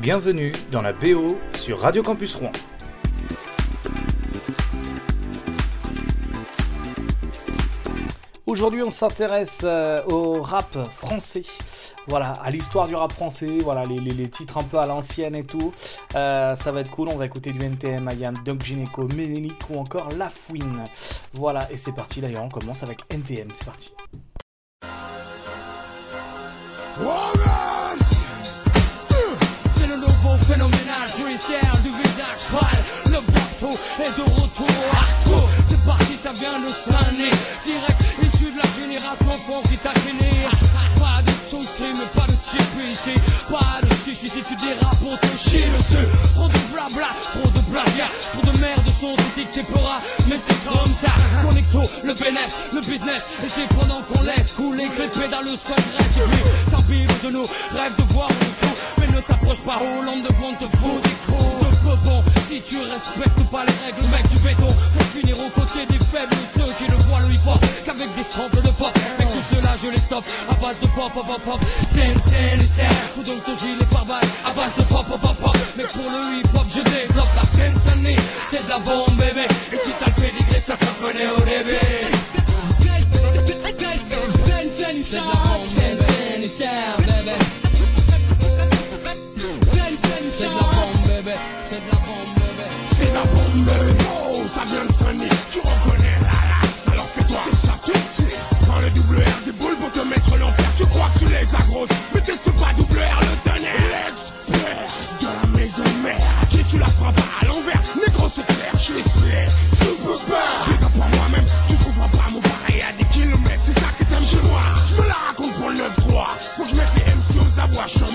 Bienvenue dans la BO sur Radio Campus Rouen. Aujourd'hui, on s'intéresse euh, au rap français. Voilà, à l'histoire du rap français, voilà, les, titres un peu à l'ancienne et tout. Euh, ça va être cool, on va écouter du NTM, Ayam, Doc Gineco, Ménélique ou encore La Fouine. Voilà, et c'est parti d'ailleurs, on commence avec NTM, c'est parti. Du visage pâle, le bateau est de retour C'est parti, ça vient de Sané, direct. Issu de la génération fond qui t'a Pas de soucis, mais pas de chip ici, pas de chichi si tu dérapes pour te chier dessus. Trop de blabla, trop de blague, trop de merde sont dictés pera, mais c'est comme ça. Connecto, le bénéf, le business, et c'est pendant qu'on laisse couler que les pédales sans graisse. Et puis, s'imbibe de nous, rêve de voir en dessous, ne t'approche pas, Hollande de bon te fout des coups de bon si tu respectes pas les règles, mec du béton, pour finir aux côtés des faibles, ceux qui ne voient le hip-hop qu'avec des samples de pop. Mais tout cela, je les stoppe à base de pop, pop, pop, pop. Scène, scène, Fous donc ton gilet par balle à base de pop, pop, pop, pop. Mais pour le hip-hop, je développe la scène, c'est de la bombe, bébé. Et si t'as le pédigré, ça connaît au début. Oh, ça vient de sonner. Tu reconnais la lasse, alors fais-toi. C'est ça, tu Prends le double R des boules pour te mettre l'enfer. Tu crois que tu les agroses, mais teste pas double R le tonnerre. L'expert de la maison mère. Qui tu la feras pas à l'envers. Négro, c'est clair, je suis slay. Super pas. Big moi-même, tu trouveras pas mon pareil à des kilomètres. C'est ça que t'aimes chez moi. Je me la raconte pour le 9-3. Faut que je mette les MC aux abois. Je suis en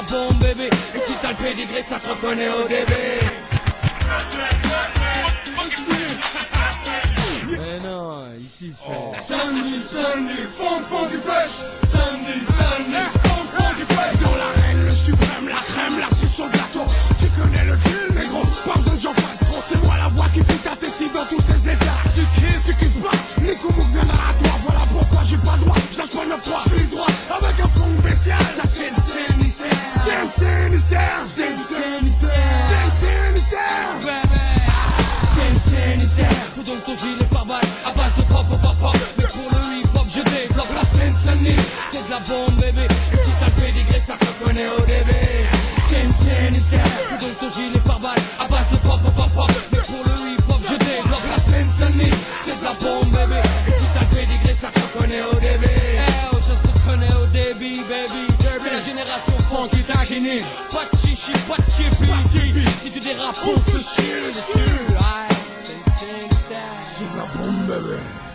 la bombe, bébé. Et si t'as le pédigré, ça se reconnaît au début. Mais non, ici c'est. Oh. Sunny, Sunny, fond, fond du pêche. Bombe bébé Et si t'as le pédigré ça se connaît au début. Scène Sinister Faut donc ton gilet par balle. À base de pop pop pop Mais pour le hip hop je développe la scène C'est de la bombe bébé Et si t'as le pédigré ça se connaît au début. Eh oh ça se connaît au début baby. C'est la génération funky taquinée Pas de chichi, pas de chippy Si tu dérapes on te chie dessus Saint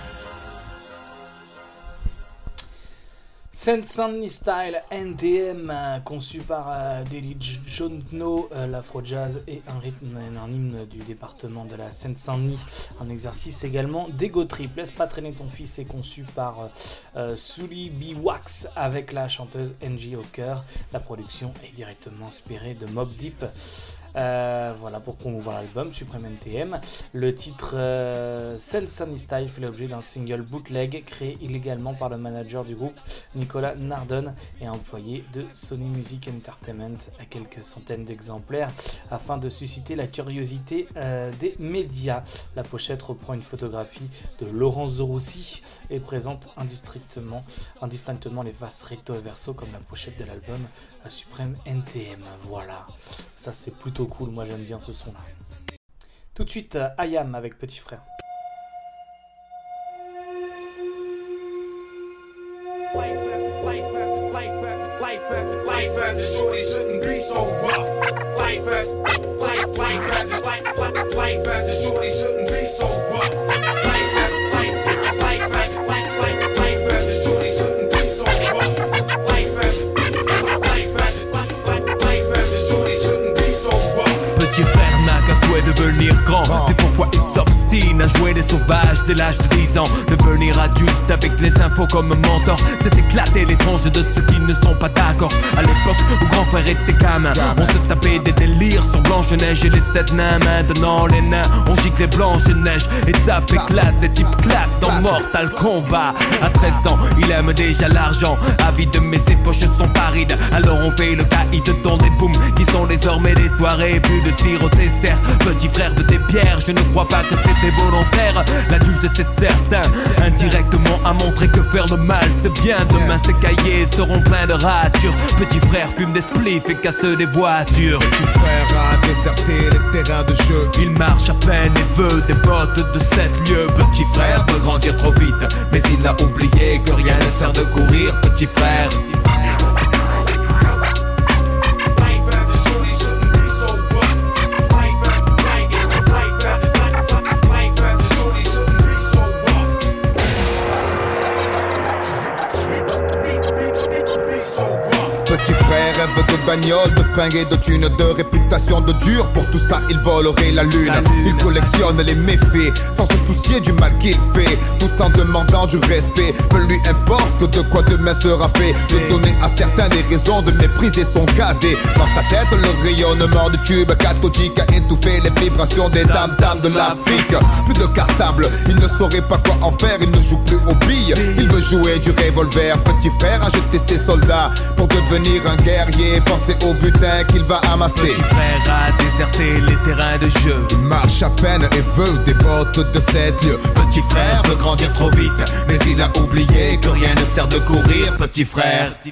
Sunny Style NTM, conçu par euh, Daily Jontno, euh, l'afro-jazz et un rythme un hymne du département de la Seine-Saint-Denis. Un exercice également d'ego trip. Laisse pas traîner ton fils est conçu par euh, euh Sully B. Wax avec la chanteuse Angie cœur. La production est directement inspirée de Mob Deep. Euh, voilà pour promouvoir l'album Supreme NTM. Le titre euh, Sunny Style fait l'objet d'un single bootleg créé illégalement par le manager du groupe Nicolas Nardon et employé de Sony Music Entertainment à quelques centaines d'exemplaires afin de susciter la curiosité euh, des médias. La pochette reprend une photographie de Laurent Zorussi et présente indistinctement, indistinctement les faces recto et verso comme la pochette de l'album la suprême NTM, voilà. Ça c'est plutôt cool, moi j'aime bien ce son là. Tout de suite, Ayam avec Petit Frère. À jouer des sauvages dès l'âge de 10 ans. Devenir adulte avec les infos comme mentor, c'est éclater les tranches de ceux qui ne sont pas d'accord. À l'époque où grand frère était gamin, on se tapait des délires sur Blanche-Neige et les sept nains. Maintenant les nains, on gicle les blanches-neige et tape éclate, des types claquent dans Mortal Kombat. À 13 ans, il aime déjà l'argent, avide mais ses poches sont parides. Alors on fait le caïd dans des booms qui sont désormais des soirées, plus de tir au dessert. Petit frère de tes pierres, je ne crois pas que c'était volontaire. L'adulte c'est certain, indirectement a montré que faire le mal c'est bien. Demain ses cahiers seront pleins de ratures. Petit frère fume des spliffs et casse des voitures. Petit frère a déserté les terrains de jeu. Il marche à peine et veut des bottes de sept lieux. Petit frère veut grandir trop vite, mais il a oublié que rien ne sert de courir. Petit frère. De bagnole, de fringues de thunes, de de dur. Pour tout ça, il volerait la lune. Il collectionne les méfaits sans se soucier du mal qu'il fait, tout en demandant du respect. Peu lui importe de quoi demain sera fait. De donner à certains des raisons de mépriser son cadet. Dans sa tête, le rayonnement du tube cathodique a étouffé les vibrations des dames dames de l'Afrique. Plus de cartable, il ne saurait pas quoi en faire. Il ne joue plus aux billes, il veut jouer du revolver. Petit frère a jeté ses soldats pour devenir un guerrier. Pensez au butin qu'il va amasser. Petit frère a déserté les terrains de jeu. Il marche à peine et veut des bottes de sept lieux. Petit frère veut grandir trop vite, mais il a oublié que rien ne sert de courir. Petit frère. Les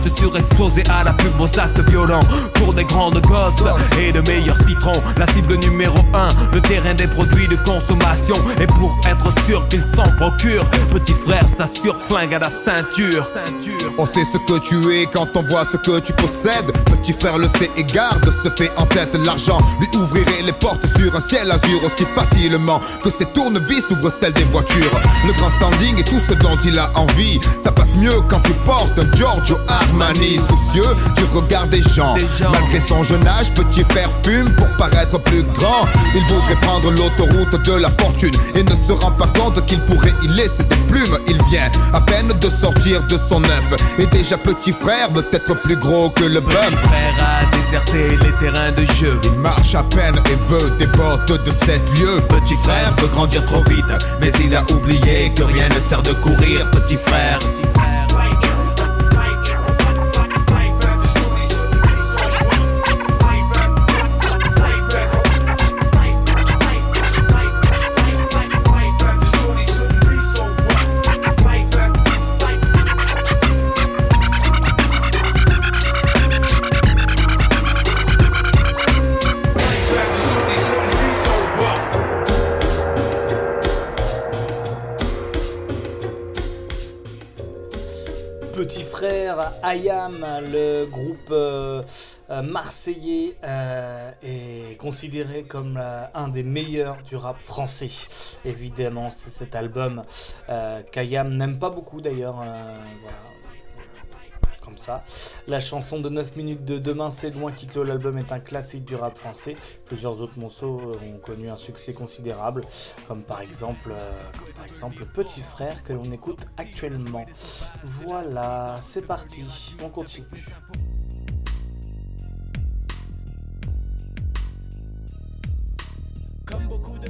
surexposé à la pub aux actes violents. Pour des grandes gosses et de meilleurs citrons La cible numéro 1, le terrain des produits de consommation. Et pour être sûr qu'il s'en procure Petit frère s'assure flingue à la ceinture On sait ce que tu es quand on voit ce que tu possèdes. Petit frère le sait et garde se fait en tête l'argent. Lui ouvrirait les portes sur un ciel azur aussi facilement que ses tournevis ouvrent celles des voitures. Le grand standing et tout ce dont il a envie. Ça passe mieux quand tu portes un Giorgio Armani. Soucieux du regard des gens. Des gens. Malgré son jeune âge, petit frère fume pour paraître plus grand. Il voudrait prendre l'autoroute de la fortune et ne se rend pas compte qu'il pourrait y laisser des plumes. Il vient à peine de sortir de son œuf. Et déjà petit frère veut être plus gros que le bœuf. Petit frère a déserté les terrains de jeu Il marche à peine et veut des bottes de sept lieux. Petit frère veut grandir trop vite, mais il a oublié que rien ne sert de courir. Petit frère. Petit Ayam, le groupe euh, euh, marseillais, euh, est considéré comme un des meilleurs du rap français. Évidemment, c'est cet album qu'Ayam n'aime pas beaucoup d'ailleurs. Comme ça. La chanson de 9 minutes de Demain c'est loin qui clôt l'album est un classique du rap français. Plusieurs autres morceaux euh, ont connu un succès considérable, comme par exemple, euh, comme par exemple Petit Frère que l'on écoute actuellement. Voilà, c'est parti, on continue. Comme beaucoup de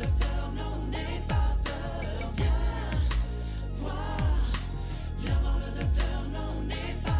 docteur, n'aie pas peur. Voir, le docteur, non, n'aie pas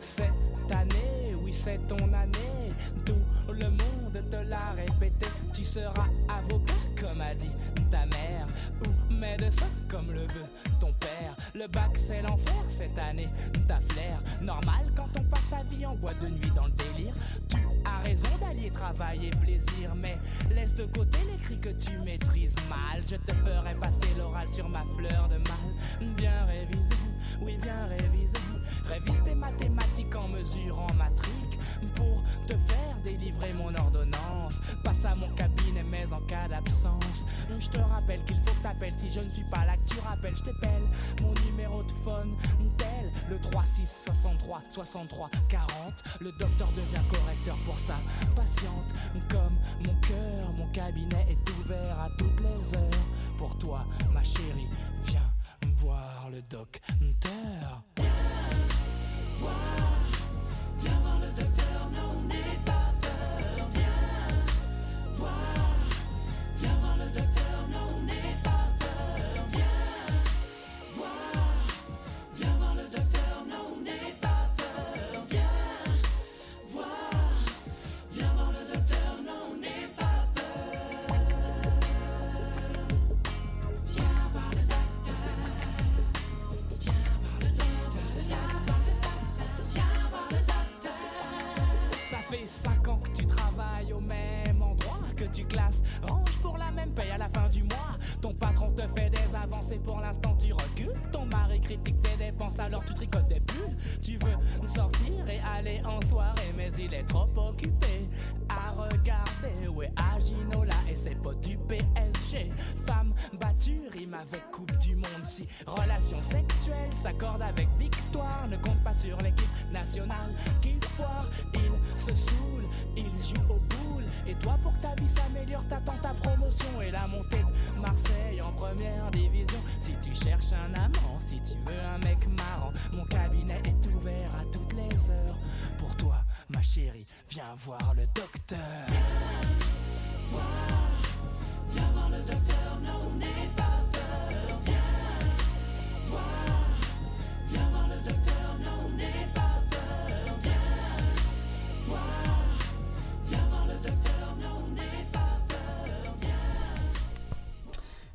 Cette année, oui c'est ton année, tout le monde te l'a répété, tu seras avocat comme a dit ta mère, ou médecin comme le veut ton père. Le bac c'est l'enfer cette année, ta flair, normal quand on vie en boîte de nuit dans le délire. Tu as raison d'allier travail et plaisir, mais laisse de côté les cris que tu maîtrises mal. Je te ferai passer l'oral sur ma fleur de mal. Bien réviser, oui bien réviser. Révise tes mathématiques en mesurant matrique pour te faire délivrer mon ordonnance. Passe à mon cabinet, mais en cas d'absence, je te rappelle qu'il faut que t'appelles. Si je ne suis pas là, que tu rappelles, je t'appelle mon numéro de phone tel le 36 63 63 40. Le docteur devient correcteur pour sa patiente. Comme mon cœur, mon cabinet est ouvert à toutes les heures. Pour toi, ma chérie, viens voir le docteur. Viens voir le docteur, tes dépenses, alors tu tricotes des pulls. Tu veux sortir et aller en soirée, mais il est trop occupé à regarder. Ouais, à Ginola et ses potes du PSG. Femme battue, rime avec Coupe du Monde. Si relation sexuelle s'accorde avec victoire, ne compte pas sur l'équipe nationale qu'il foire. Il se saoule, il joue au boule. Et toi, pour que ta vie s'améliore, t'attends ta promotion et la montée de Marseille en première division. Si tu cherches un amant, si tu veux un mec marrant, mon cabinet est ouvert à toutes les heures. Pour toi, ma chérie, viens voir le docteur. Viens voir, viens voir le docteur, non,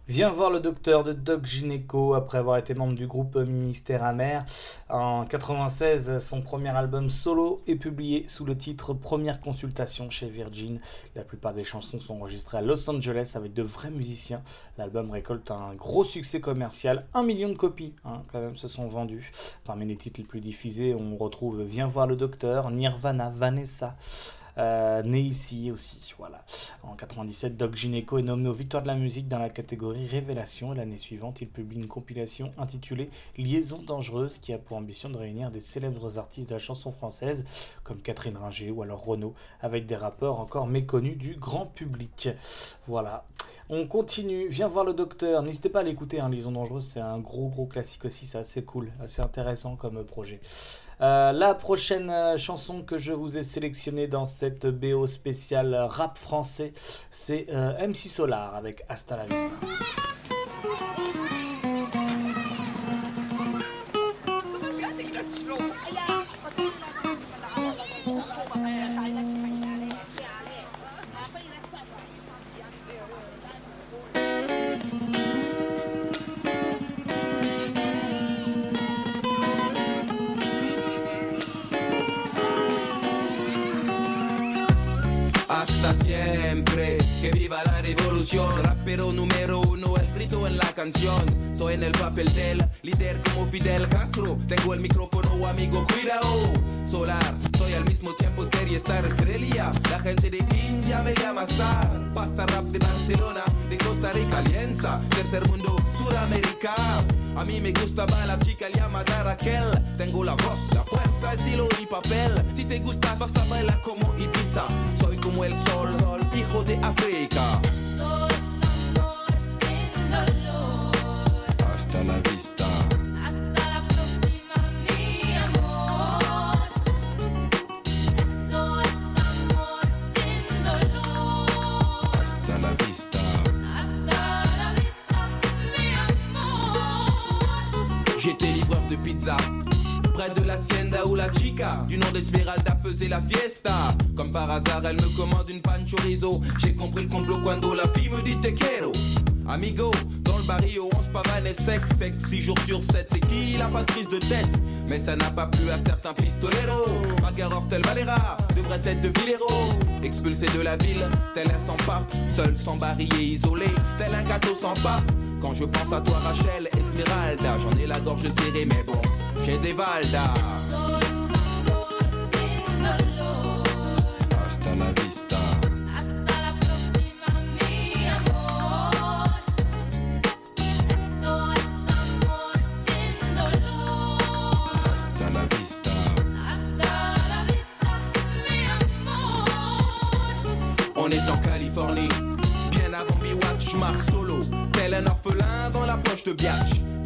Viens voir le docteur de Doc Gynéco après avoir été membre du groupe Ministère Amer. En 96, son premier album solo est publié sous le titre Première consultation chez Virgin. La plupart des chansons sont enregistrées à Los Angeles avec de vrais musiciens. L'album récolte un gros succès commercial, un million de copies hein, quand même se sont vendues. Parmi les titres les plus diffusés, on retrouve Viens voir le docteur, Nirvana, Vanessa. Euh, né ici aussi, voilà. En 97, Doc Gineco est nommé aux Victoires de la musique dans la catégorie Révélation. L'année suivante, il publie une compilation intitulée Liaison dangereuse qui a pour ambition de réunir des célèbres artistes de la chanson française comme Catherine Ringer ou alors Renaud avec des rappeurs encore méconnus du grand public. Voilà. On continue, viens voir le docteur. N'hésitez pas à l'écouter, hein, Liaison dangereuse, c'est un gros gros classique aussi, c'est assez cool, assez intéressant comme projet. Euh, la prochaine euh, chanson que je vous ai sélectionnée dans cette BO spéciale rap français, c'est euh, MC Solar avec Hasta la Vista. Soy en el papel del líder como Fidel Castro. Tengo el micrófono, amigo, cuidado. Solar, soy al mismo tiempo serie Star Estrella. La gente de India me llama Star. Pasta rap de Barcelona, de Costa Rica, Alianza. Tercer mundo, Sudamérica. A mí me gustaba la chica llamada Raquel. Tengo la voz, la fuerza, estilo y papel. Si te gustas, vas a bailar como Ibiza. Soy como el sol, hijo de África. Elle me commande une pan chorizo. J'ai compris le complot quand la fille me dit te quiero. Amigo, dans le barrio, on se pavane et sec, sec, 6 jours sur 7 et qui n'a pas de prise de tête? Mais ça n'a pas plu à certains pistoleros. Macaror tel Valera, devrait être de Villero. Expulsé de la ville, tel un sans pape, seul sans bariller, isolé, tel un gâteau sans pape. Quand je pense à toi, Rachel, Esmeralda, j'en ai la gorge serrée, mais bon, j'ai des valdas.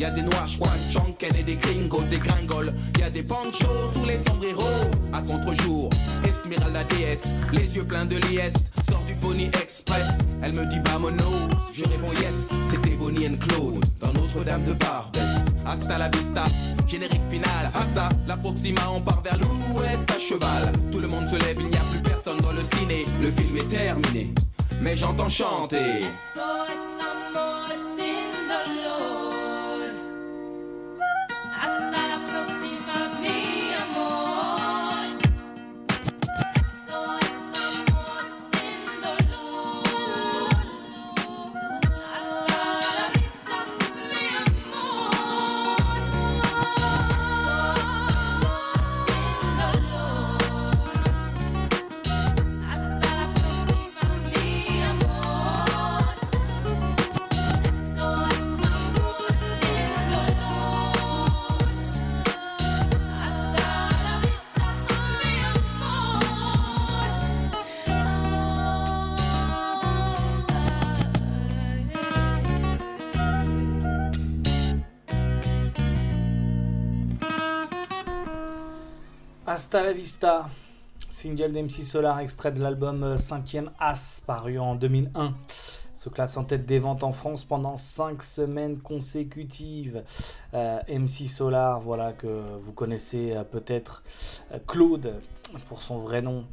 Biatch. Y a des noirs, Chonken et des gringos, des gringoles. Y a des panchos sous les sombreros. À contre-jour, Esmeralda déesse, les yeux pleins de liesse. Sort du Pony Express, elle me dit vamonos. Je réponds yes, c'était Bonnie and Claude dans Notre-Dame de Barbès. Hasta la vista, générique final. Hasta la proxima, on part vers l'ouest à cheval. Tout le monde se lève, il n'y a plus personne dans le ciné. Le film est terminé, mais j'entends chanter. Hasta la vista, single d'MC Solar, extrait de l'album 5ème As, paru en 2001. Se classe en tête des ventes en France pendant 5 semaines consécutives. Euh, MC Solar, voilà que vous connaissez euh, peut-être euh, Claude pour son vrai nom.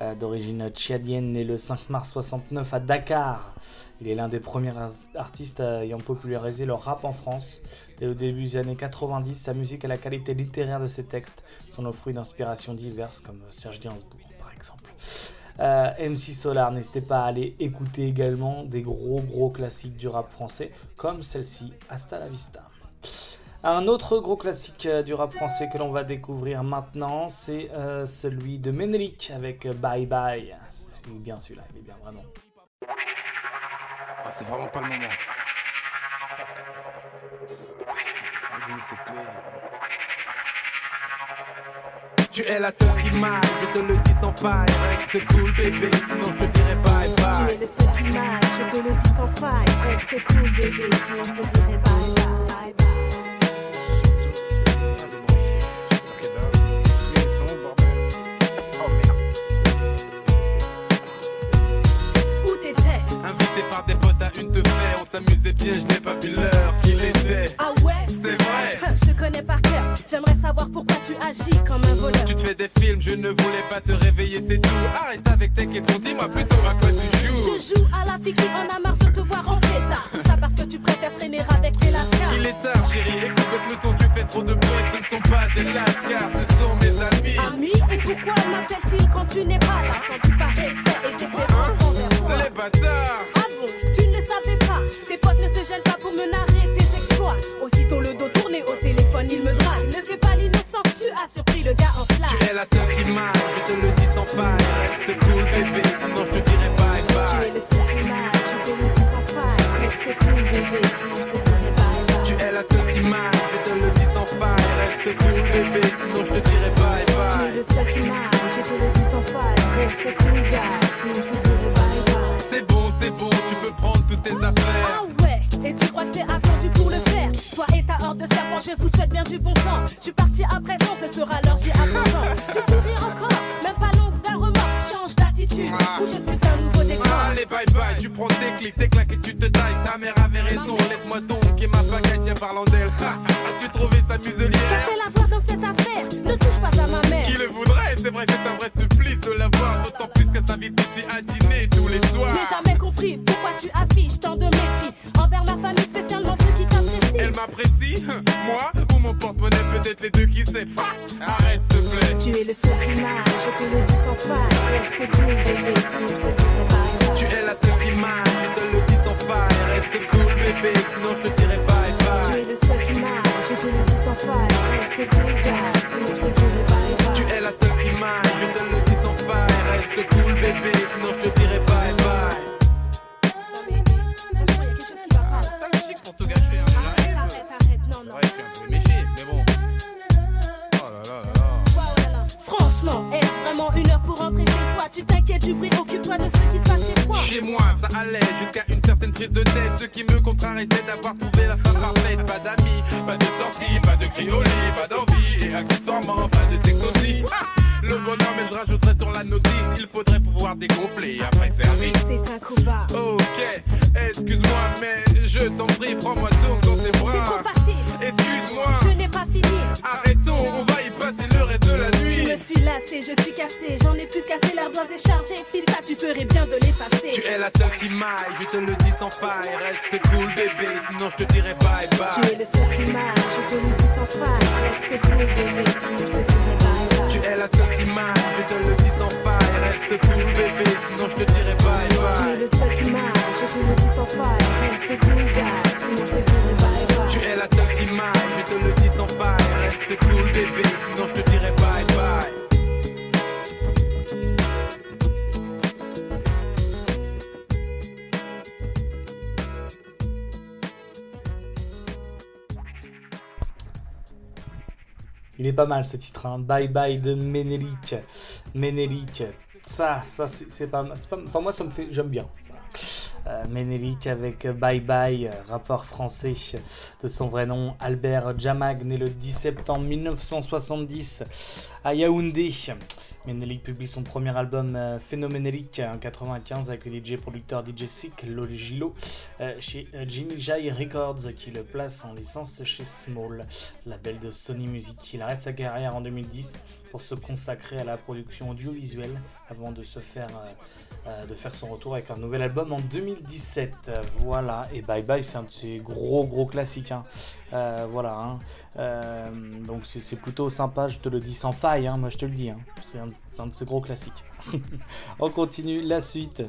Euh, D'origine tchadienne, né le 5 mars 69 à Dakar. Il est l'un des premiers artistes ayant popularisé le rap en France. Dès le début des années 90, sa musique et la qualité littéraire de ses textes sont le fruit d'inspirations diverses, comme Serge Gainsbourg par exemple. Euh, MC Solar, n'hésitez pas à aller écouter également des gros gros classiques du rap français, comme celle-ci, Hasta la Vista. Un autre gros classique euh, du rap français que l'on va découvrir maintenant, c'est euh, celui de Menelik avec euh, Bye Bye. Il est bien celui-là, il est bien vraiment. Ah, c'est vraiment pas le moment. Tu es la seule qui m'aille, je te le dis sans faille. Reste cool, bébé, sinon je te dirai bye Tu bye. es le seul qui m'aille, je te le dis sans faille. Reste cool, bébé, sinon je te dirai bye bye. Où à une te faire, on s'amusait bien, je n'ai pas vu l'heure qu'il était. Ah ouais? C'est vrai. Je te connais par cœur, j'aimerais savoir pourquoi tu agis comme un voleur. Tu te fais des films, je ne voulais pas te réveiller, c'est tout. Arrête avec tes questions, dis-moi plutôt à quoi tu joues. Je joue à la fille qui en a marre de te voir en état. Tout ça parce que tu préfères traîner avec les lascars. Il est tard, chérie, écoute le peloton, tu fais trop de bruit, ce ne sont pas des lascars, ce sont mes amis. Amis, et pourquoi m'appelle-t-il quand tu n'es pas là, sans doute par respect et déférence envers toi. Les bâtards Tu flash. es la seule qui m'aille, je te le dis sans faille. Reste cool, bébé, sinon je te dirai bye Tu bye. es le seul qui m'aille, je te le dis sans faille. Reste cool, bébé, sinon je te dirai bye bye. Tu es la seule qui m'aille, je te le dis sans faille. Reste cool, bébé, sinon je te dirai bye Tu es bye. le seul qui m'aille, je te le dis sans faille. Reste cool, gars, sinon je te dirai bye bye. C'est bon, c'est bon, tu peux prendre toutes tes affaires. Ah ouais, et tu crois que je t'ai attendu pour le faire? Toi et ta horde de serpents, je vous souhaite bien du bon temps. Je suis parti à présent, ce sera l'heure, j'y attends. Fuck, Arrête, s'il te plaît. Tu es le seul qui je te le dis sans faille. Reste cool, bébé, Tu es la seule qui m'aille, je te le dis sans faille. Reste cool, bébé, sinon je te dirai bye Tu bye. es le seul qui m'aille, je te le dis sans faille. Reste cool, bébé, sinon je te dirai pas mal ce titre, hein. Bye Bye de Ménélique. Ménélique, ça, ça c'est pas, pas. Enfin, moi, ça me fait. J'aime bien. Euh, Ménélique avec Bye Bye, euh, rappeur français de son vrai nom, Albert Jamag, né le 10 septembre 1970 à Yaoundé. Ménélique publie son premier album euh, Phénoménélique en 95 avec le DJ producteur DJ Sick, Logilo, euh, chez euh, Jimmy Jai Records qui le place en licence chez Small, label de Sony Music. Il arrête sa carrière en 2010 pour se consacrer à la production audiovisuelle avant de se faire euh, de faire son retour avec un nouvel album en 2017. Euh, voilà, et Bye Bye, c'est un de ses gros gros classiques. hein. Euh, voilà, hein. Euh, donc c'est plutôt sympa, je te le dis sans faille, hein, moi je te le dis. hein. C'est un, c'est un de ses gros classiques. On continue la suite.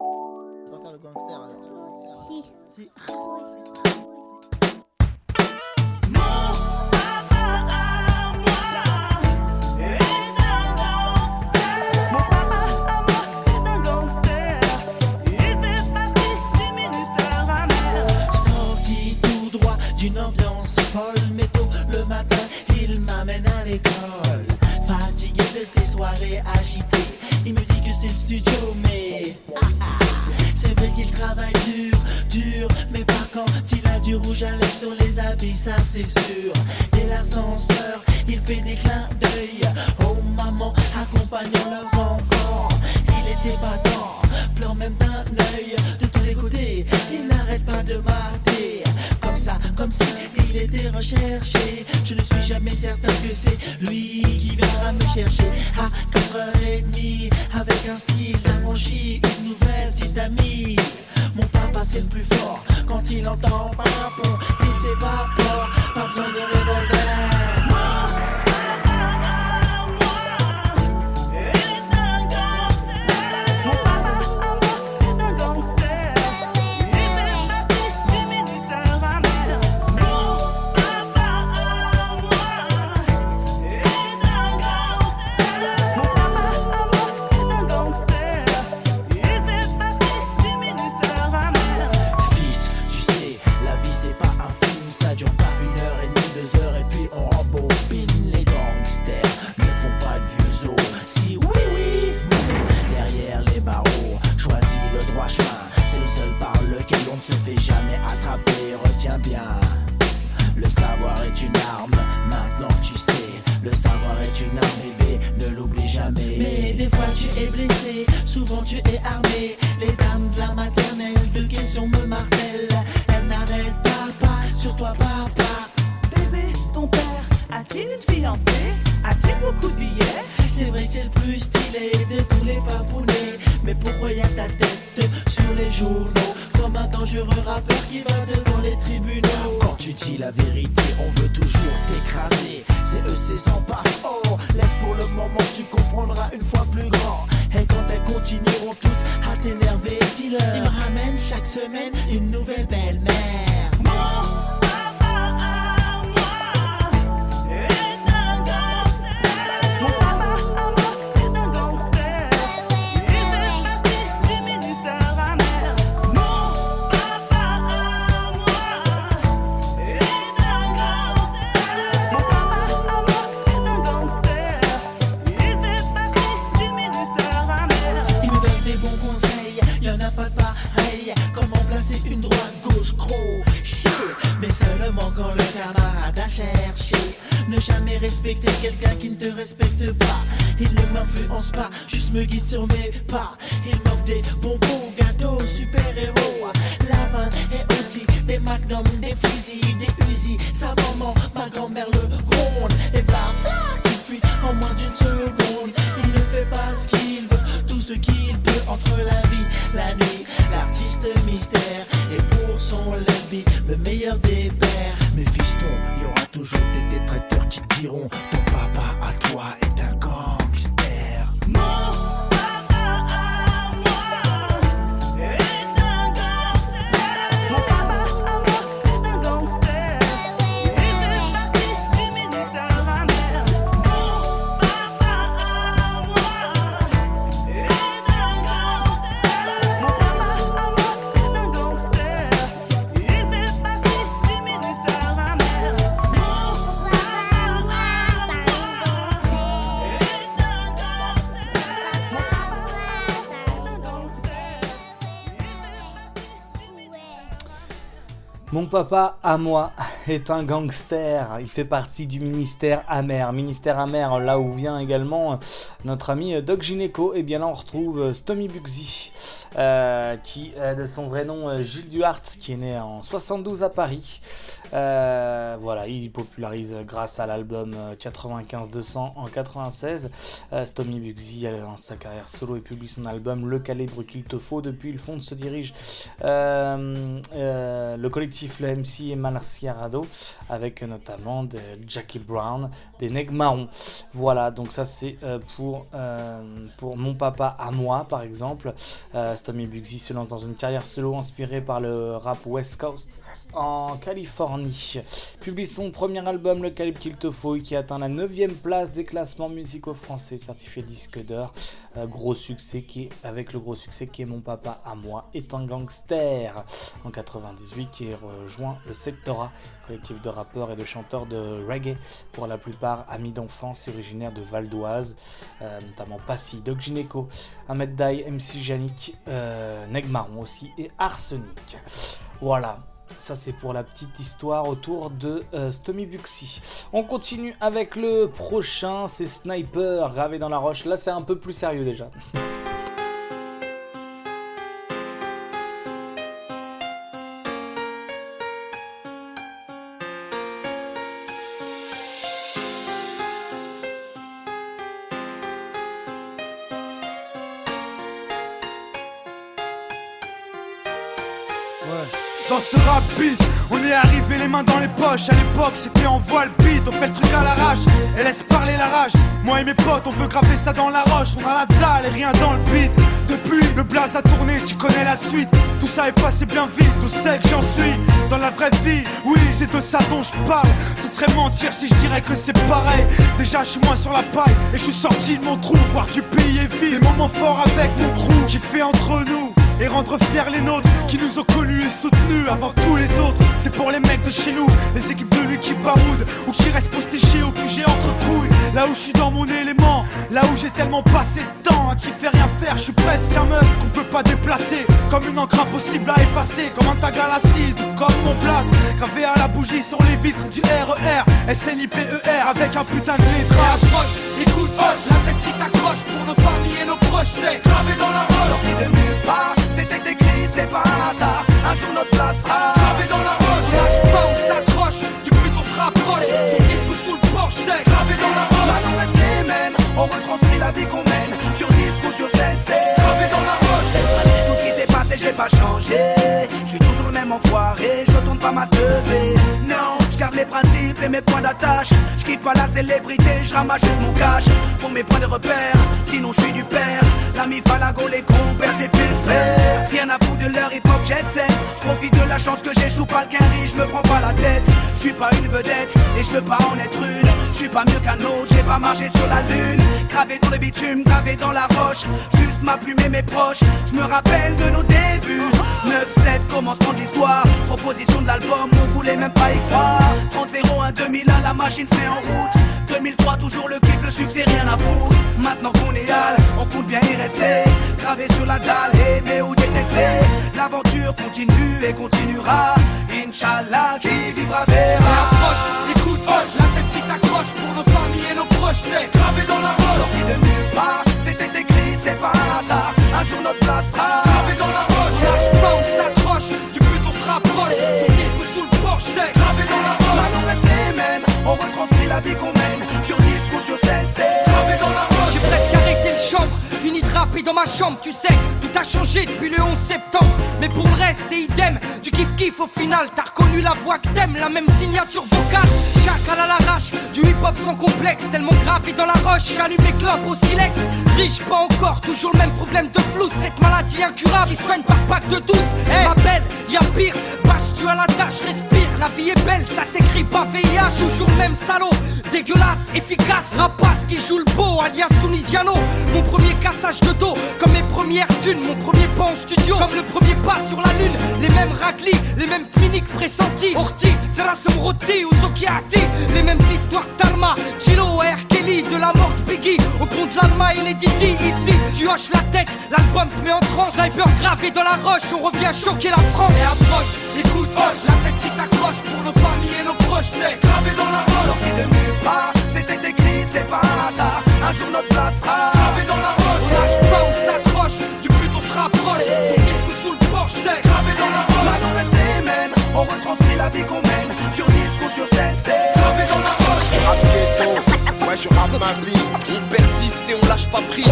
On va faire le gangster alors. Si. Si. Ça c'est sûr. Dès l'ascenseur, il fait des clins d'œil aux mamans accompagnant leurs enfants. Il était battant, pleure même d'un œil de tous les côtés. Il n'arrête pas de mater, comme ça, comme si il était recherché. Je ne suis jamais certain que c'est lui qui viendra me chercher à 4h30 avec un style affranchi, une nouvelle petite amie. C'est le plus fort? Quand il entend papon, il s'évapore, pas besoin de revolver. Blessé, souvent tu es armé. Les dames de la maternelle, de questions me martèlent. Elles n'arrêtent pas, pas sur toi, papa. Bébé, ton père a-t-il une fiancée? A-t-il beaucoup de billets? C'est vrai, c'est le plus stylé de tous les papounets. Mais pourquoi y a ta tête sur les journaux? Comme un dangereux rappeur qui va devant les tribunaux. Quand tu dis la vérité, on veut toujours t'écraser. C'est eux, c'est sans pas. Oh, laisse pour le moment, tu comprendras une fois plus grand. Elles continueront toutes à t'énerver, dis-leur. Ils me ramènent chaque semaine une nouvelle belle-mère. Placer une droite, gauche, crochet. Mais seulement quand le camarade a cherché. Ne jamais respecter quelqu'un qui ne te respecte pas. Il ne m'influence pas, juste me guide sur mes pas. Il m'offre des bonbons, gâteaux, super-héros. Lapin et aussi des magnums, des fusils, des usines. Sa maman, ma grand-mère le gronde. Et bla bla, en moins d'une seconde. Il ne fait pas ce qu'il veut, tout ce qu'il peut entre la vie, la nuit. L'artiste mystère et pour son lobby, le meilleur des pères. Mais fiston, il y aura toujours des détracteurs qui diront ton papa à toi est Mon papa, à moi, est un gangster. Il fait partie du ministère amer. Ministère amer, là où vient également notre ami Doc Gineco. Et bien là, on retrouve Stomy Bugsy, euh, qui de son vrai nom euh, Gilles Duhart, qui est né en 72 à Paris. Euh, voilà, il popularise grâce à l'album euh, 95-200 en 96. Euh, Stomy Bugsy, euh, dans sa carrière solo, et publie son album Le calibre qu'il te faut. Depuis, le fond se dirige euh, euh, le collectif Le MC et Marciarado, avec notamment de Jackie Brown, des Nègres Marrons. Voilà, donc ça c'est euh, pour, euh, pour Mon Papa à moi, par exemple. Euh, Stomy Bugsy se lance dans une carrière solo inspirée par le rap West Coast en Californie. Publie son premier album, Le Calibre qu'il te faut, qui atteint la 9ème place des classements musicaux français, certifié disque d'or. Gros succès qui est, avec le gros succès qui est Mon Papa à moi est un gangster en 98 qui rejoint le Sectora, collectif de rappeurs et de chanteurs de reggae, pour la plupart amis d'enfance et originaires de Val d'Oise, euh, notamment Passy, Doc Gineco, Ahmed Dai, MC Janik, euh, Neg Marron aussi et Arsenic. Voilà. Ça c'est pour la petite histoire autour de euh, Stomy. On continue avec le prochain, c'est Sniper gravé dans la roche. Là c'est un peu plus sérieux déjà. Dans ce rap on est arrivé les mains dans les poches. À l'époque, c'était en voile beat. On fait le truc à l'arrache et laisse parler la rage. Moi et mes potes, on veut graver ça dans la roche. On a la dalle et rien dans le beat. Depuis, le blaze a tourné, tu connais la suite. Tout ça est passé bien vite, tout sait que j'en suis. Dans la vraie vie, oui, c'est de ça dont je parle. Ce serait mentir si je dirais que c'est pareil. Déjà, je suis moins sur la paille et je suis sorti de mon trou. Voir du pays est vide. Des moments forts avec mon crew qui fait entre nous et rendre fiers les nôtres qui nous ont connus et soutenus avant tous les autres. C'est pour les mecs de chez nous, les équipes de qui baroudent ou qui restent postés au QG entre couilles. Là où je suis dans mon élément, là où j'ai tellement passé qui fait rien faire, je suis presque un meuble qu'on peut pas déplacer. Comme une encre impossible à effacer, comme un tag à l'acide, comme mon place. Gravé à la bougie sur les vitres du RER, SNIPER avec un putain de lettre. Approche, écoute, hoche, la tête si t'accroche pour nos familles et nos proches, c'est gravé dans la roche. Sorti de nulle part, c'était écrit, c'est pas un hasard. Un jour notre place sera gravé dans la roche. On lâche pas, on s'accroche, du but on se rapproche. Son disque sous le porche, c'est gravé dans la roche vie qu'on mène Sur disque ou sur scène c'est gravé dans la roche. Tout ce qui s'est passé j'ai pas changé. Je suis toujours le même enfoiré Je retourne pas masturber Non mes principes et mes points d'attache. Je kiffe pas la célébrité Je ramasse mon cash. Pour mes points de repère Sinon je suis du père. L'ami Falago les compères c'est pépère Rien à foutre de leur hip hop jet set. Profite de la chance que j'échoue pas le quinri Je me prends pas la tête. Je suis pas une vedette Et je veux pas en être une. Je suis pas mieux qu'un autre J'ai pas marché sur la lune. Gravé dans le bitume Gravé dans la roche. Juste ma plume et mes proches. Je me rappelle de nos débuts. 9-7 commencement de l'histoire. Proposition de l'album On voulait même pas y croire 30-01 2001 la machine se met en route. 2003 toujours le kiff le succès rien à foutre. Maintenant qu'on est hal On compte bien y rester. Gravé sur la dalle Aimer ou détester L'aventure continue et continuera. Inch'Allah qui vivra verra. Approche, écoute, hoche, la tête si t'accroches pour nos familles et nos proches, c'est gravé dans la roche. Sorti de nulle part, c'était écrit, c'est pas un hasard. Un jour notre place sera vie qu'on rapper dans ma chambre, tu sais, tout a changé depuis le 11 septembre. Mais pour le reste, c'est idem, du kiff kiff au final, t'as reconnu la voix que t'aimes, la même signature vocale. Chacal à l'arrache, du hip hop sans complexe, tellement gravé dans la roche, j'allume mes clopes au silex. Riche pas encore, toujours le même problème de flou, cette maladie incurable qui soigne par pack de 12. Eh ma belle, y'a pire, bâche tu à la tâche, respire, la vie est belle, ça s'écrit pas VIH, toujours le même salaud, dégueulasse, efficace, rapace qui joue le beau, alias Tunisiano. Mon premier cassage de dos, comme mes premières thunes, mon premier pas en studio, comme le premier pas sur la lune. Les mêmes raclis, les mêmes cliniques pressentis. Orti, Zerasum Roti ou Zokiati, les mêmes histoires d'Alma, Chilo R. Kelly, de la mort de Biggie, au de l'Alma et les Didi. Ici, tu hoches la tête, l'album te met en transe. Sniper gravé dans la roche, on revient choquer la France. Et approche, écoute, hoche, la tête si t'accroches pour nos familles et nos proches, c'est gravé dans la roche. Nulle part, c'était écrit, c'est pas un hasard. Un jour notre place sera gravé dans la roche. Lâche pas, on s'accroche, du but on se rapproche. Son disque sous le porche, c'est gravé dans la roche. Maintenant reste les mêmes, on retranscrit la vie qu'on mène. Sur disque ou sur scène, c'est gravé dans la roche. Ghetto, ouais je rappe ma vie On persiste et on lâche pas prise,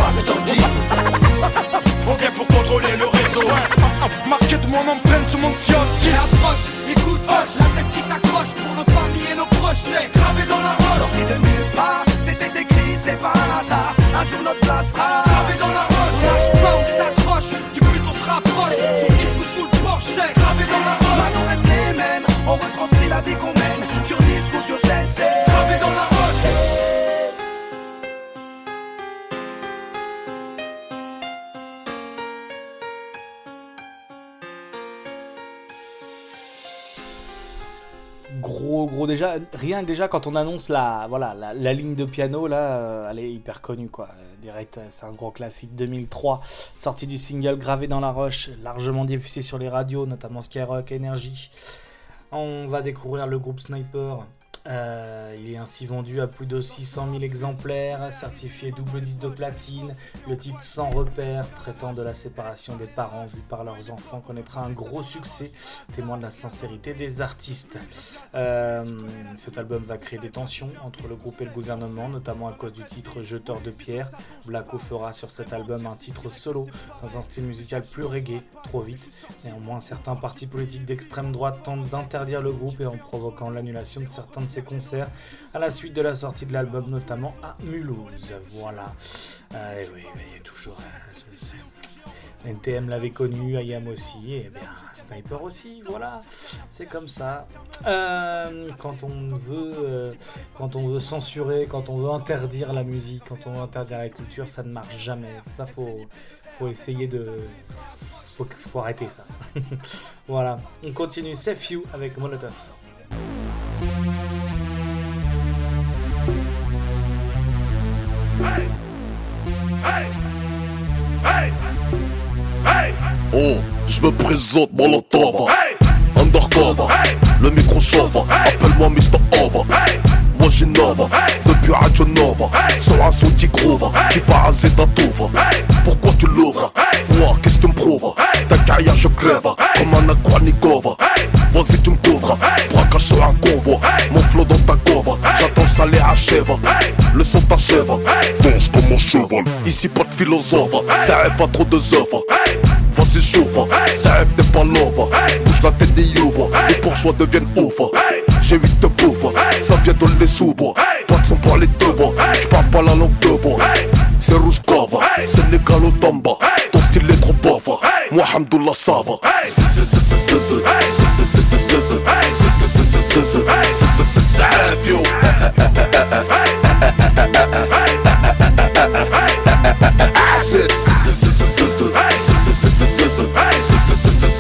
rien déjà quand on annonce la, voilà, la, la ligne de piano, là, euh, elle est hyper connue, quoi. Euh, Direct, euh, c'est un gros classique 2003, sortie du single Gravé dans la roche, largement diffusé sur les radios, notamment Skyrock, Energy. On va découvrir le groupe Sniper. Euh, il est ainsi vendu à plus de 600 000 exemplaires, certifié double disque de platine. Le titre Sans repère, traitant de la séparation des parents vus par leurs enfants, connaîtra un gros succès, témoin de la sincérité des artistes. Euh, cet album va créer des tensions entre le groupe et le gouvernement, notamment à cause du titre Jeteur de pierre. Blacko fera sur cet album un titre solo, dans un style musical plus reggae, trop vite. Néanmoins, certains partis politiques d'extrême droite tentent d'interdire le groupe et en provoquant l'annulation de certains de ses concerts à la suite de la sortie de l'album, notamment à Mulhouse. Voilà. Euh, oui, mais il y a toujours. euh, NTM l'avait connu, IAM aussi, et bien Sniper aussi, voilà, c'est comme ça. Euh, quand on veut, euh, quand on veut censurer, quand on veut interdire la musique, quand on veut interdire la culture, ça ne marche jamais. Ça faut, faut essayer de, faut, faut arrêter ça. voilà, on continue. Safe You avec Molotov. Oh, je me présente Molotov. Undercover Le micro chauffe Appelle-moi Mr. Over. Moi j'innove Depuis Radio Nova Sur un son qui groove Qui va raser ta touve Pourquoi tu l'ouvres? Quoi, qu'est-ce que tu me prouves? Ta carrière je crève. Comme un Aquanikova Vas-y tu me couvres. Braquage sur un convoi. Mon flow dans ta cova J'attends ça les achève. Le son t'achève. Danse comme un cheval, ici pas de philosophe. Ça rêve pas trop de œuvres. Chauffe, ça rêve t'es pas love. Bouge la tête des les bourgeois deviennent ouf. J'ai huit de bouffe, ça vient de les sous-bois. Pas de son pour les deux bois, j'parle pas la langue de bois. C'est rouge cava, Sénégal au Tamba. Ton style est trop bava, moi Hamdoullah ça va.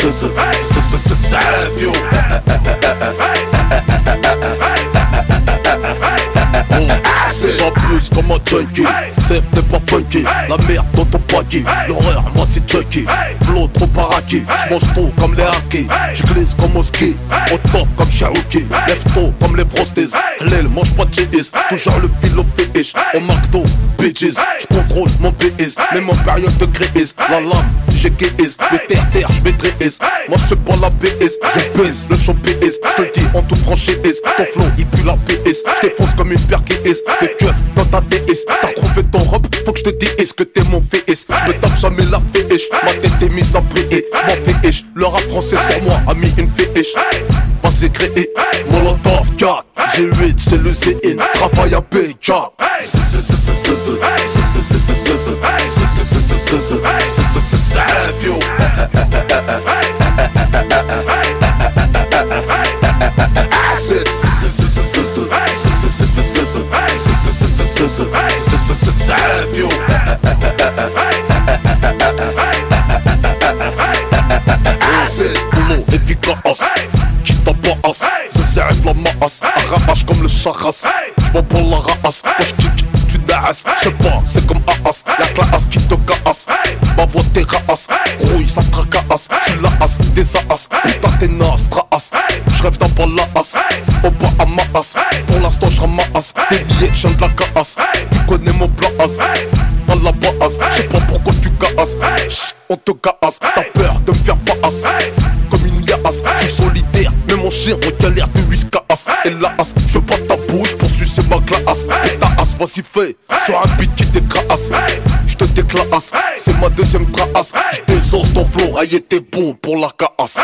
Cause hey. s -s -s side fuel. Hey. J'en plus comme un junkie. Safe t'es pas funky. La merde dans ton paquet L'horreur moi c'est Chucky. Flow trop paraki J'mange tout comme les hackers J'glisse comme au ski. Au top comme Cherokee Lève tôt comme les frosties. L'aile mange pas de GS Toujours le fil au fétiche. Au McDo Bitches. J'contrôle mon PS Même en période de crise. La lame j'ai KS Le terre-terre j'maîtrise Moi j'fais pas la PS Je baisse le champ PS J'te dis en toute franchise Ton flow il pue la PS J'défonce comme une paire KS Des keufs dans ta DS T'as trouvé ton robe Faut que j'te dise que t'es mon VS J'me tape jamais la féiche Ma tête est mise à briller J'm'en fais ish. Le rap français sur moi a mis une féiche. Vas-y créé Molotov 4 G8 c'est le ZN Travail à PK Boulot efficace Qui s'arrête la masse Arrache comme le charras J'm'en prends la race Quand j'kick tu dasses J'sais pas c'est comme Aas La classe qui te casse. Ma voix t'es raas Grouille ça tracasse. Tu la as des as Putain t'es naze traas J'rêve d'un bal la as Au bas à ma as. Pour l'instant j'ramasse Des billets j'aime de la casse. Tu connais mon place Pas la base J'sais pas pourquoi tu casses. On te casse. T'as peur de me faire face Liasse Je suis solidaire Mais mon chien on galère de whiskas Et la as Je pas ta bouche pour sucer ma glace Et ta as vas-y fais Sur un beat qui t'écrase Je te déclasse C'est ma deuxième trace Je désosse ton flow Aïe t'es bon pour la casse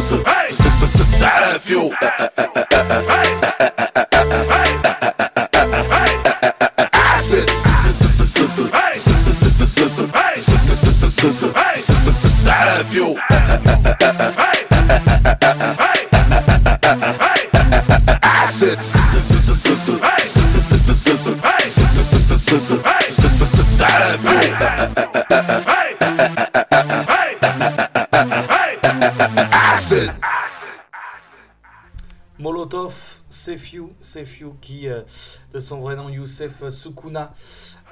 scissor, side fuel. Side fuel. Sefiu, Sefiu qui, euh, de son vrai nom Youssef Sukuna,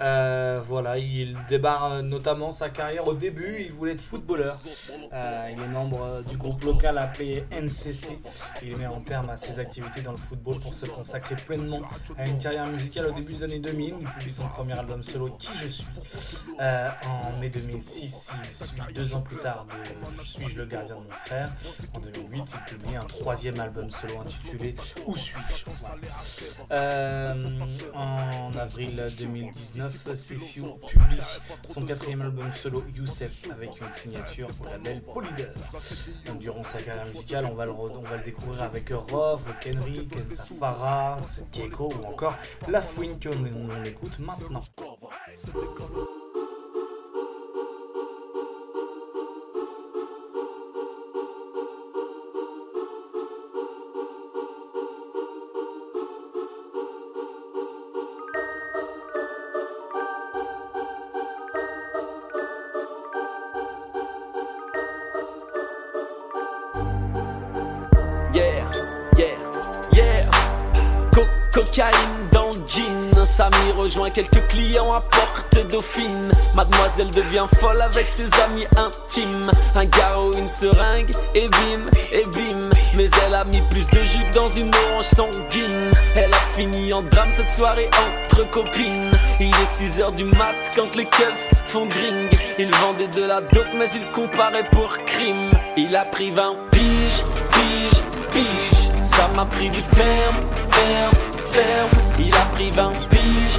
euh, voilà, il débarre euh, notamment sa carrière au début, il voulait être footballeur. Euh, il est membre du groupe local appelé NCC. Il met en terme à ses activités dans le football pour se consacrer pleinement à une carrière musicale au début des années 2000. Il publie son premier album solo Qui je suis en mai 2006. Il suit deux ans plus tard de Je suis-je le gardien de mon frère. En 2008, il publie un troisième album solo intitulé Où suis-je? En avril 2019, Sefiu publie son quatrième album solo Youssef avec une signature au label Polydor. Donc, durant sa carrière musicale, on va le, re- on va le découvrir avec Rof, Kenry, Kenza Farah, Gecko ou encore La Fouine que l'on on écoute maintenant. Rejoint quelques clients à Porte Dauphine. Mademoiselle devient folle avec ses amis intimes. Un garrot, une seringue, et bim, et bim. Mais elle a mis plus de jupe dans une orange sanguine. Elle a fini en drame cette soirée entre copines. Il est 6h du mat quand les keufs font gring. Il vendait de la dope, mais il comparait pour crime. Il a pris 20 piges, piges, piges. Ça m'a pris du ferme, ferme, ferme. Il a pris 20 piges,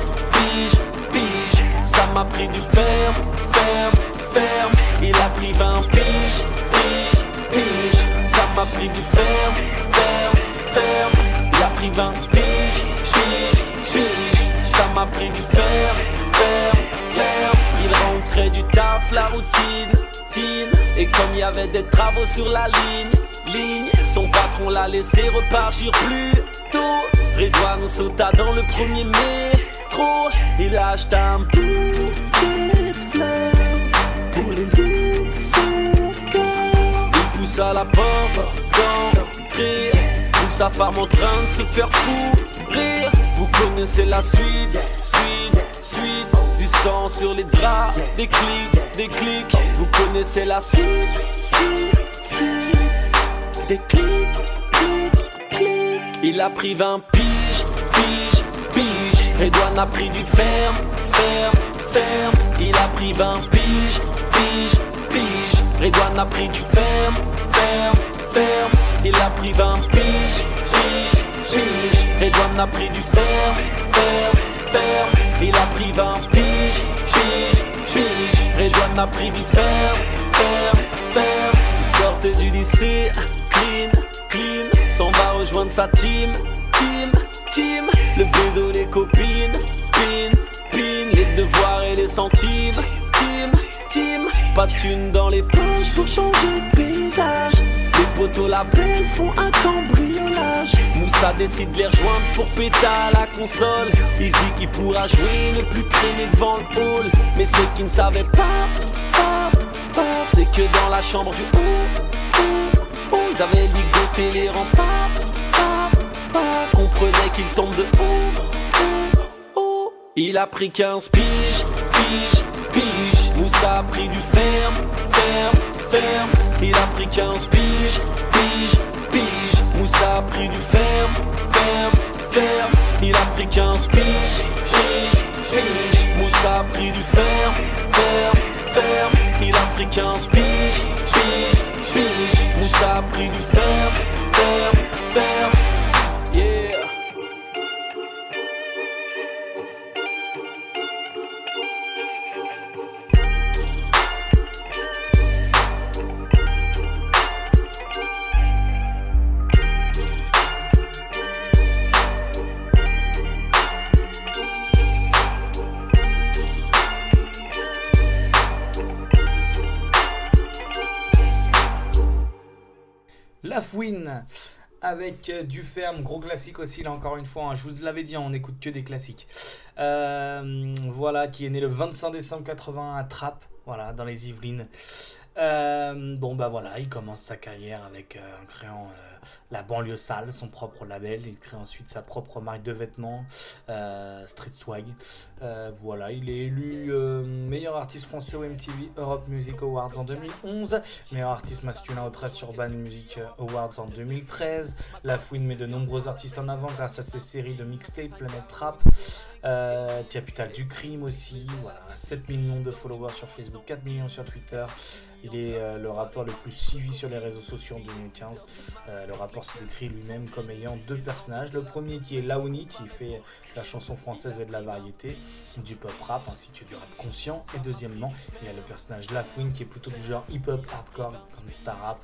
piges, piges. Ça m'a pris du ferme, ferme, ferme. Il a pris 20 piges, piges, piges. Ça m'a pris du ferme, ferme, ferme. Il a pris 20 piges, piges, piges. Ça m'a pris du ferme, ferme, ferme. Il rentrait du taf, la routine, tine. Et comme il y avait des travaux sur la ligne, ligne, son patron l'a laissé repartir plus tôt. Redouane sauta dans le premier métro. Il a acheté un bouquet de fleurs pour les cœur. Il poussa la porte d'entrée. Trouve sa femme en train de se faire rire. Vous connaissez la suite, suite, suite. Du sang sur les draps, des clics, des clics. Vous connaissez la suite, suite, suite. Des clics, clics, clics. Il a pris 20 piges, piges, piges. Redouane a pris du ferme, ferme, ferme. Il a pris 20 piges, piges, piges. Redouane a pris du ferme, ferme, ferme. Il a pris 20 piges, piges, piges. Redouane a pris du ferme, ferme, ferme. Il a pris 20 piges, piges, piges. Redouane a pris du ferme, ferme, ferme. Il sortait du lycée, clean, clean. S'en va rejoindre sa team, team, Le bédo, les copines, pin, pin. Les devoirs et les centimes, team, team. Pas de dans les poches pour changer de paysage. Les poteaux la belle font un cambriolage. Moussa décide de les rejoindre pour péter à la console. Dit qu'il pourra jouer, ne plus traîner devant le hall. Mais ce qu'il ne savait pas, pas, pas, c'est que dans la chambre du haut, ils avaient ligoté les remparts. Pas, pas, comprenait qu'il tombe de haut, haut, haut. Il a pris 15 piges, piges, piges. Moussa a pris du ferme, ferme, ferme. Il a pris 15 piges, piges, piges. Moussa a pris du ferme, ferme, ferme. Il a pris 15 piges, piges, piges. Moussa a pris du ferme, ferme, ferme. Il a pris 15 piges, piges, piges. Moussa a pris du ferme, ferme, ferme. Avec euh, du ferme, gros classique aussi là encore une fois, hein, je vous l'avais dit, hein, on écoute que des classiques. Euh, voilà, qui est né le 25 décembre 80 à Trappes, voilà, dans les Yvelines. Euh, bon bah voilà, il commence sa carrière avec en créant la banlieue sale, son propre label. Il crée ensuite sa propre marque de vêtements, euh, Street Swag. Euh, voilà, il est élu euh, meilleur artiste français au MTV Europe Music Awards en 2011, meilleur artiste masculin au Trace Urban Music Awards en 2013. La Fouine met de nombreux artistes en avant grâce à ses séries de mixtape Planet Trap. Capital du crime aussi, voilà, 7 millions de followers sur Facebook, 4 millions sur Twitter. Il est euh, le rappeur le plus suivi sur les réseaux sociaux en 2015. Euh, le rappeur se décrit lui-même comme ayant deux personnages. Le premier qui est Laouni, qui fait la chanson française et de la variété, du pop rap ainsi que du rap conscient. Et deuxièmement, il y a le personnage Lafouine qui est plutôt du genre hip-hop hardcore comme star rap.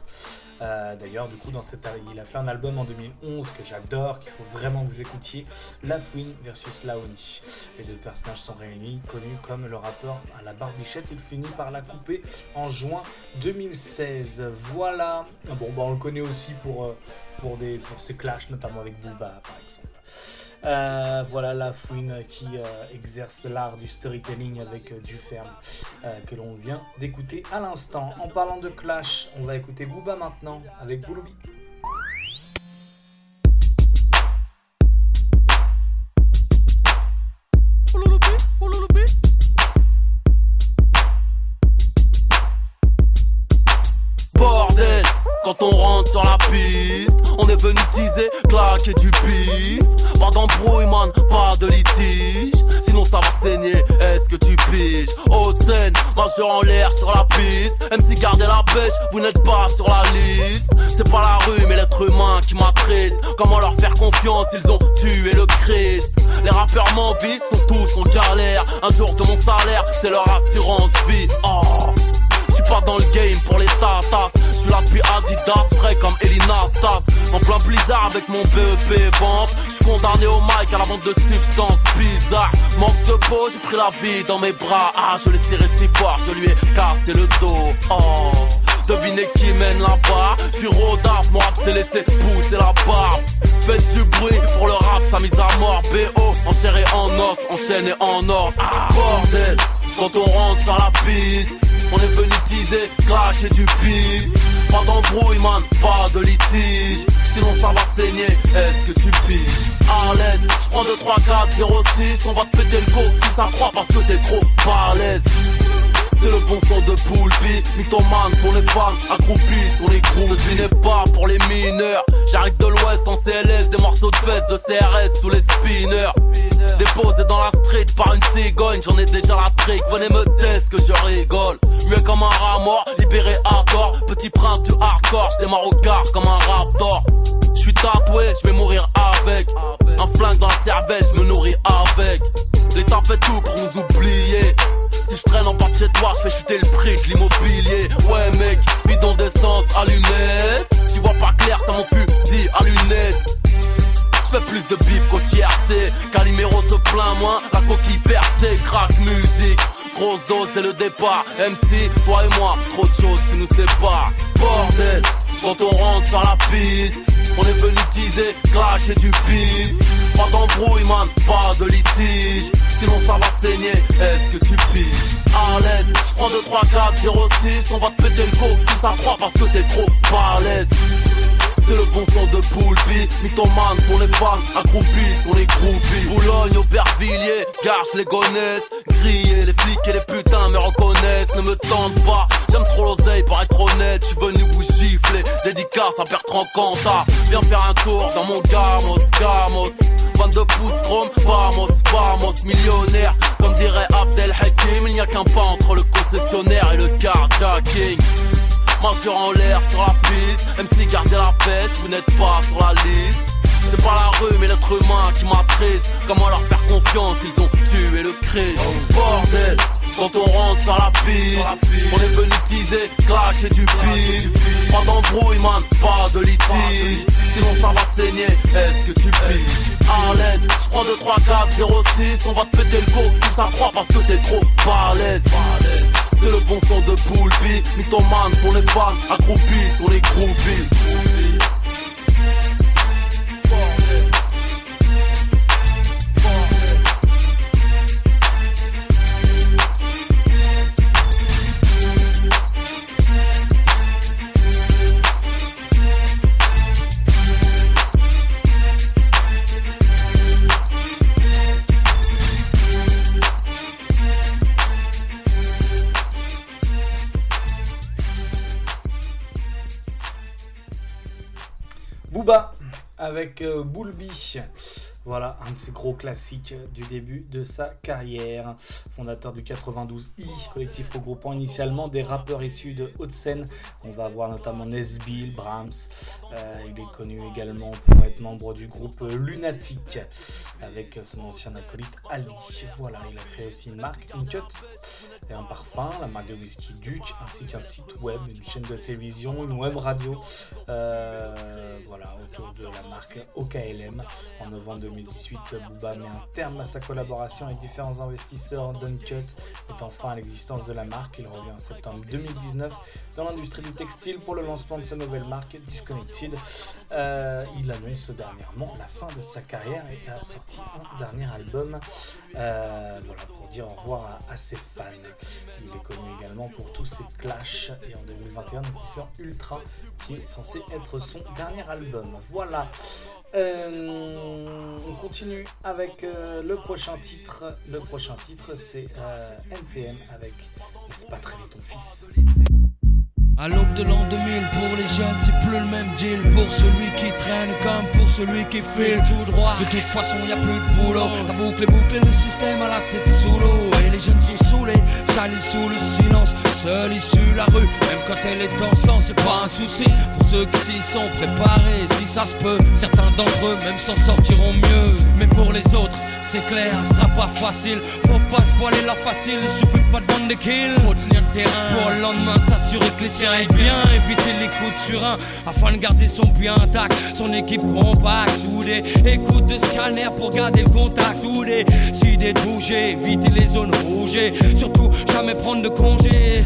Euh, D'ailleurs, du coup, dans cette, il a fait un album en 2011 que j'adore, qu'il faut vraiment que vous écoutiez. Lafouine versus Laouni. Les deux personnages sont réunis, connus comme le rappeur à la barbichette. Il finit par la couper en juin 2016. Voilà. Bon, bah, on le connaît aussi pour, euh, pour, des, pour ses clashs, notamment avec Booba, par exemple. Euh, voilà la fouine qui euh, exerce l'art du storytelling avec euh, du ferme que l'on vient d'écouter à l'instant. En parlant de clash, on va écouter Booba maintenant avec Bouloubi. On rentre sur la piste, est venu teaser, claquer du pif. Pas d'embrouille, man, pas de litige. Sinon ça va saigner, est-ce que tu piges? Haute scène, majeur en l'air sur la piste. MC gardez la pêche, vous n'êtes pas sur la liste. C'est pas la rue, mais l'être humain qui m'attriste. Comment leur faire confiance, ils ont tué le Christ. Les rappeurs m'envient, sont tous en galère. Un jour de mon salaire, c'est leur assurance vie. Oh. Pas dans le game pour les tatas. Je suis là depuis Adidas, frais comme Elina Sass. En plein blizzard avec mon BEP vente. Je suis condamné au mic à la vente de substances bizarres. Manque de peau, j'ai pris la vie dans mes bras. Ah, je l'ai serré si fort, je lui ai cassé le dos. Oh. Devinez qui mène là-bas Je suis rodaf, rap s'est laissé pousser la barbe Faites du bruit pour le rap, sa mise à mort BO, en en os, enchaîné en or ah, Bordel, quand on rentre sur la piste On est venu teaser, clasher du pif. Pas d'embrouille man, pas de litige. Sinon ça va saigner, est-ce que tu piges? À l'aise, je prends 2, 3, 4, 0, 6 On va te péter le go si ça croit parce que t'es trop balèze c'est le bon son de Poulpi Mythomane pour les fans, accroupis sur les groupes. Je n'est pas pour les mineurs. J'arrive de l'ouest en CLS Des morceaux de fesses de CRS sous les spinners Déposé dans la street par une cigogne. J'en ai déjà la trick, venez me test que je rigole. Mieux comme un rat mort, libéré à tort. Petit prince du hardcore, j'démarre au quart comme un raptor. Je suis tatoué, je vais mourir avec. Un flingue dans la cervelle, je me nourris avec. L'État fait tout pour nous oublier. Si je traîne en bas chez toi, je fais chuter le prix de l'immobilier. Ouais mec, bidon d'essence, allumette Tu vois pas clair, ça mon fusil à lunettes fais plus de bif qu'au tiercé. Calimero se plaint moins, la coquille percée. Crack musique, grosse dose dès le départ. MC, toi et moi, trop de choses qui nous séparent. Bordel, quand on rentre sur la piste On est venu teaser, clasher du pif Pas d'embrouille man, pas de litige. Sinon ça va saigner, est-ce que tu piges? À l'aise, je prends 2, 3, 4, 0, 6 On va te péter le go si ça croit parce que t'es trop balèze c'est le bon son de Poulpi Mythomane pour les fans, accroupis sur les groupies. Boulogne, Aubervilliers, Garches, les gonesse Grillés, les flics et les putains me reconnaissent. Ne me tentent pas, j'aime trop l'oseille pour être honnête. J'suis venu vous gifler, dédicace à Bertrand Cantat. Viens faire un tour dans mon gamos, gamos. 22 pouces chrome, vamos, vamos. Millionnaire, comme dirait Abdel Hakim Il n'y a qu'un pas entre le concessionnaire et le carjacking Majeur en l'air sur la piste MC gardez la pêche, vous n'êtes pas sur la liste. C'est pas la rue mais l'être humain qui m'attriste Comment leur faire confiance, ils ont tué le Christ. Bordel, quand on rentre sur la piste On est venu teaser, clasher du pif Pas d'embrouille man, pas de litige. Sinon ça va saigner, est-ce que tu piges À l'aise, je prends 2, 3, 4, 0, 6 On va te péter le go si ça croit parce que t'es trop balèze c'est le bon son de Poulpi Mythomane pour les fans, accroupis sur les groupies Avec euh, Boulby. Voilà, un de ces gros classiques du début de sa carrière. Fondateur du 92i, collectif regroupant initialement des rappeurs issus de Haute-Seine. On va voir notamment Nesbill, Brahms. Euh, il est connu également pour être membre du groupe Lunatic avec son ancien acolyte Ali. Voilà, il a créé aussi une marque, une cut et un parfum, la marque de whisky Duc, ainsi qu'un site web, une chaîne de télévision, une web radio. Euh, voilà, autour de la marque OKLM en novembre 2018, Booba met un terme à sa collaboration avec différents investisseurs. Duncut met enfin à l'existence de la marque. Il revient en septembre 2019 dans l'industrie du textile pour le lancement de sa nouvelle marque Disconnected. Euh, il annonce dernièrement la fin de sa carrière et a sorti un dernier album. Euh, voilà, pour dire au revoir à, ses fans. Il est connu également pour tous ses clashs et en 2021 donc il sort Ultra qui est censé être son dernier album. Voilà. Euh, on continue avec euh, le prochain titre. Le prochain titre c'est euh, NTM avec Laisse pas traîner ton fils? À l'aube de l'an 2000, pour les jeunes, c'est plus le même deal. Pour celui qui traîne comme pour celui qui file tout droit. De toute façon, y a plus de boulot. La boucle est bouclée, le système à la tête sous l'eau. Et les jeunes sont saoulés, salis sous le silence. Seule issue, la rue, même quand elle est en sang, c'est pas un souci. Pour ceux qui s'y sont préparés, si ça se peut, certains d'entre eux même s'en sortiront mieux. Mais pour les autres, c'est clair, ce sera pas facile. Faut pas se voiler la facile, il suffit pas de vendre des kills. Faut tenir le terrain pour le lendemain s'assurer que les siens aient bien. Éviter les coups de surin afin de garder son puits intact. Son équipe compacte, soudée. Écoute de scanner pour garder le contact. Ou décider de bouger, éviter les zones rouges. Surtout, jamais prendre de congé.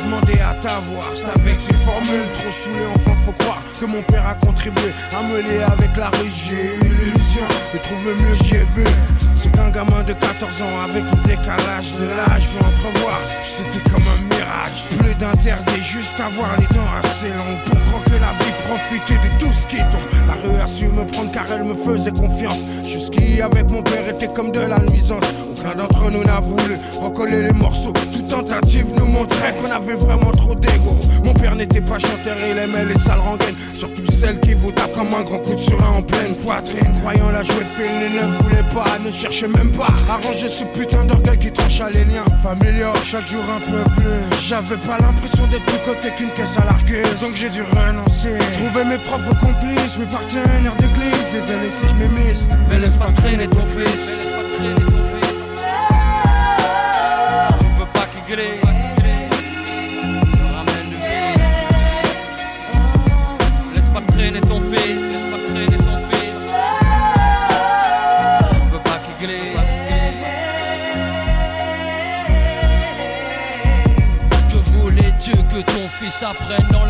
Jamais à t'avoir C'est avec ces formules trop saoulées enfin faut croire que mon père a contribué à me lier avec la rue J'ai l'illusion de trouver mieux j'y ai vu. C'est qu'un gamin de 14 ans avec le décalage de l'âge peut entrevoir. C'était comme un mirage. Plus d'interdit juste avoir les dents assez longues Pour croquer la vie profiter de tout ce qui tombe a su me prendre car elle me faisait confiance. Jusqu'ici avec mon père était comme de la nuisance. Aucun d'entre nous n'a voulu recoller les morceaux. Toute tentative nous montrait qu'on avait vraiment trop d'ego. Mon père n'était pas chanteur, il aimait les sales rengaines. Surtout celles qui vous tapent comme un grand coup de surin en pleine poitrine. Croyant la jouer fine, il ne voulait pas, ne cherchait même pas. À ranger ce putain d'orgueil qui trancha les liens familiaux. Chaque jour un peu plus. J'avais pas l'impression d'être plus côté qu'une caisse à larguer Donc j'ai dû renoncer. Trouver mes propres complices, mes partenaires d'église Désolé si je m'émisse Mais laisse pas traîner ton fils. Laisse pas traîner ton fils. Tu veux pas qu'il glisse. Laisse pas traîner ton fils. Apprenne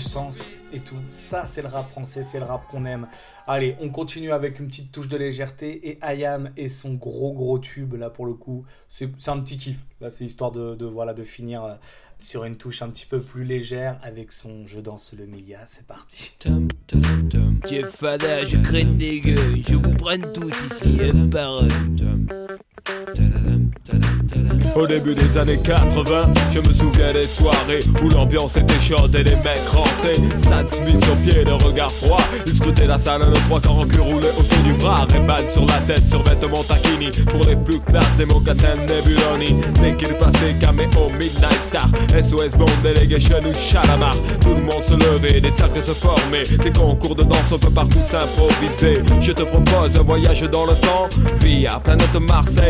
du sens et tout. Ça c'est le rap français, c'est le rap qu'on aime. Allez, on continue avec une petite touche de légèreté et Ayam et son gros gros tube là pour le coup. C'est un petit kiff. Là c'est histoire de, de, voilà de finir euh, sur une touche un petit peu plus légère avec son Je danse le Mélia. C'est parti. Jeff Fada, je crains des gueux, je vous prenne tous ici un par un. Au début des années 80, je me souviens des soirées où l'ambiance était chaude et les mecs rentraient. Stan Smith sur pied, le regard froid. Ils scrutaient la salle, le trois quarts en cul roulé autour du bras. Ray-Ban sur la tête, sur vêtements taquini. Pour les plus classes, des mocassins Nebuloni. Dès qu'il passait, caméo, Midnight Star. SOS Bond, Delegation ou Chalamar. Tout le monde se levait, des cercles se formaient. Des concours de danse, on peut partout s'improviser. Je te propose un voyage dans le temps. Via planète Marseille,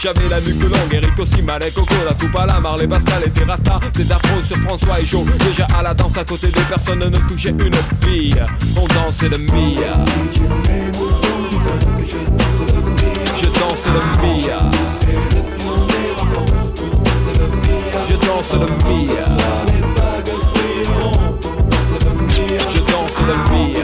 J'avais la nuque longue, Eric aussi, Malek, Coco, la coupe à la Marley, Pascal et Terrasta. Des afros sur François et Joe. Déjà à la danse à côté de personne ne touchait une bille. On dansait le Mia. Je danse le Mia. Je danse le Mia. Je danse le Mia.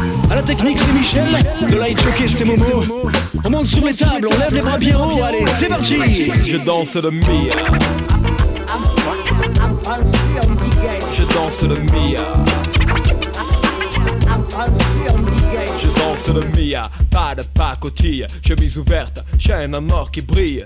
À la technique, c'est Michel, de light jockey, c'est Momo. On monte sur les tables, on lève les bras bien haut, allez, c'est parti! Je danse le Mia. Je danse le Mia. Je danse le Mia, pas de pacotille, chemise ouverte, chaîne en or qui brille.